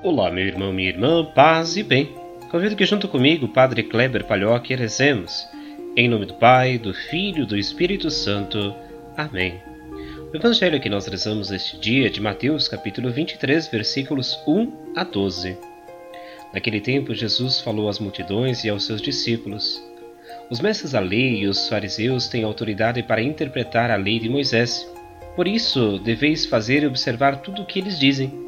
Olá, meu irmão, minha irmã, paz e bem. Convido que junto comigo, Padre Kleber Palhoque, rezemos. Em nome do Pai, do Filho e do Espírito Santo. Amém. O evangelho que nós rezamos este dia é de Mateus, capítulo 23, versículos 1 a 12. Naquele tempo, Jesus falou às multidões e aos seus discípulos: Os mestres da lei e os fariseus têm autoridade para interpretar a lei de Moisés. Por isso, deveis fazer e observar tudo o que eles dizem.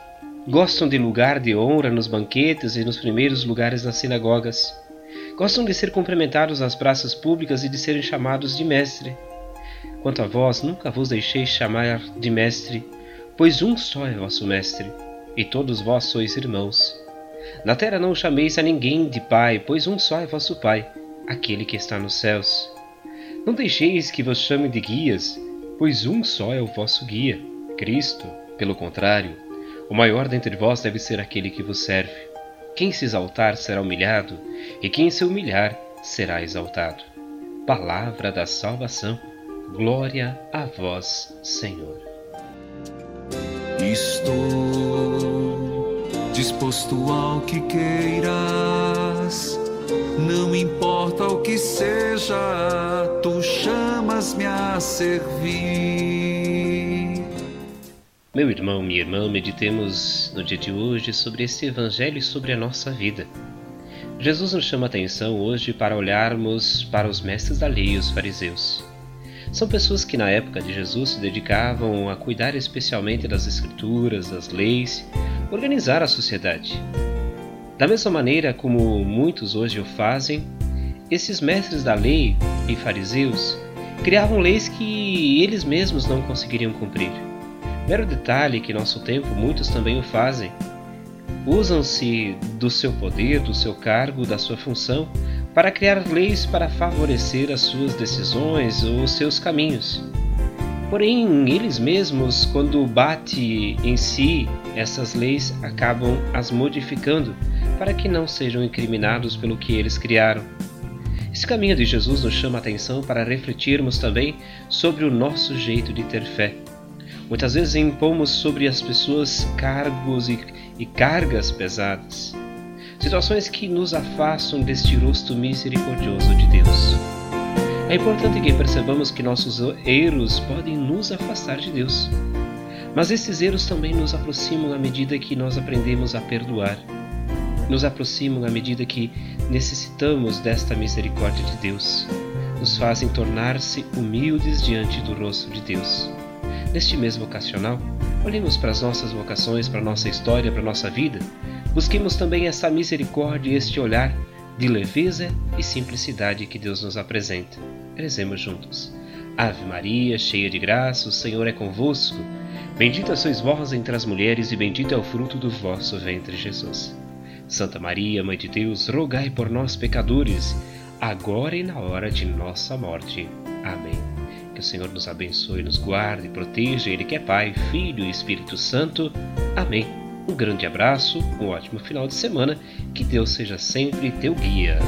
Gostam de lugar de honra nos banquetes e nos primeiros lugares nas sinagogas. Gostam de ser cumprimentados nas praças públicas e de serem chamados de mestre. Quanto a vós, nunca vos deixeis chamar de mestre, pois um só é vosso mestre, e todos vós sois irmãos. Na terra não chameis a ninguém de pai, pois um só é vosso pai, aquele que está nos céus. Não deixeis que vos chamem de guias, pois um só é o vosso guia, Cristo. Pelo contrário, o maior dentre vós deve ser aquele que vos serve. Quem se exaltar será humilhado, e quem se humilhar será exaltado. Palavra da salvação. Glória a vós, Senhor. Estou disposto ao que queiras, não importa o que seja, tu chamas-me a servir. Meu irmão, minha irmã, meditemos no dia de hoje sobre esse Evangelho e sobre a nossa vida. Jesus nos chama a atenção hoje para olharmos para os mestres da lei e os fariseus. São pessoas que na época de Jesus se dedicavam a cuidar especialmente das escrituras, das leis, organizar a sociedade. Da mesma maneira como muitos hoje o fazem, esses mestres da lei e fariseus criavam leis que eles mesmos não conseguiriam cumprir. Mero detalhe que nosso tempo muitos também o fazem. Usam-se do seu poder, do seu cargo, da sua função para criar leis para favorecer as suas decisões ou os seus caminhos. Porém, eles mesmos, quando bate em si essas leis, acabam as modificando para que não sejam incriminados pelo que eles criaram. Esse caminho de Jesus nos chama a atenção para refletirmos também sobre o nosso jeito de ter fé. Muitas vezes impomos sobre as pessoas cargos e, e cargas pesadas, situações que nos afastam deste rosto misericordioso de Deus. É importante que percebamos que nossos erros podem nos afastar de Deus, mas esses erros também nos aproximam à medida que nós aprendemos a perdoar, nos aproximam à medida que necessitamos desta misericórdia de Deus, nos fazem tornar-se humildes diante do rosto de Deus. Neste mês vocacional, olhemos para as nossas vocações, para a nossa história, para a nossa vida. Busquemos também essa misericórdia e este olhar de leveza e simplicidade que Deus nos apresenta. Rezemos juntos. Ave Maria, cheia de graça, o Senhor é convosco. Bendita sois vós entre as mulheres, e bendito é o fruto do vosso ventre, Jesus. Santa Maria, Mãe de Deus, rogai por nós, pecadores, agora e na hora de nossa morte. Amém. Que o Senhor nos abençoe, nos guarde, proteja, Ele que é Pai, Filho e Espírito Santo. Amém. Um grande abraço, um ótimo final de semana, que Deus seja sempre teu guia.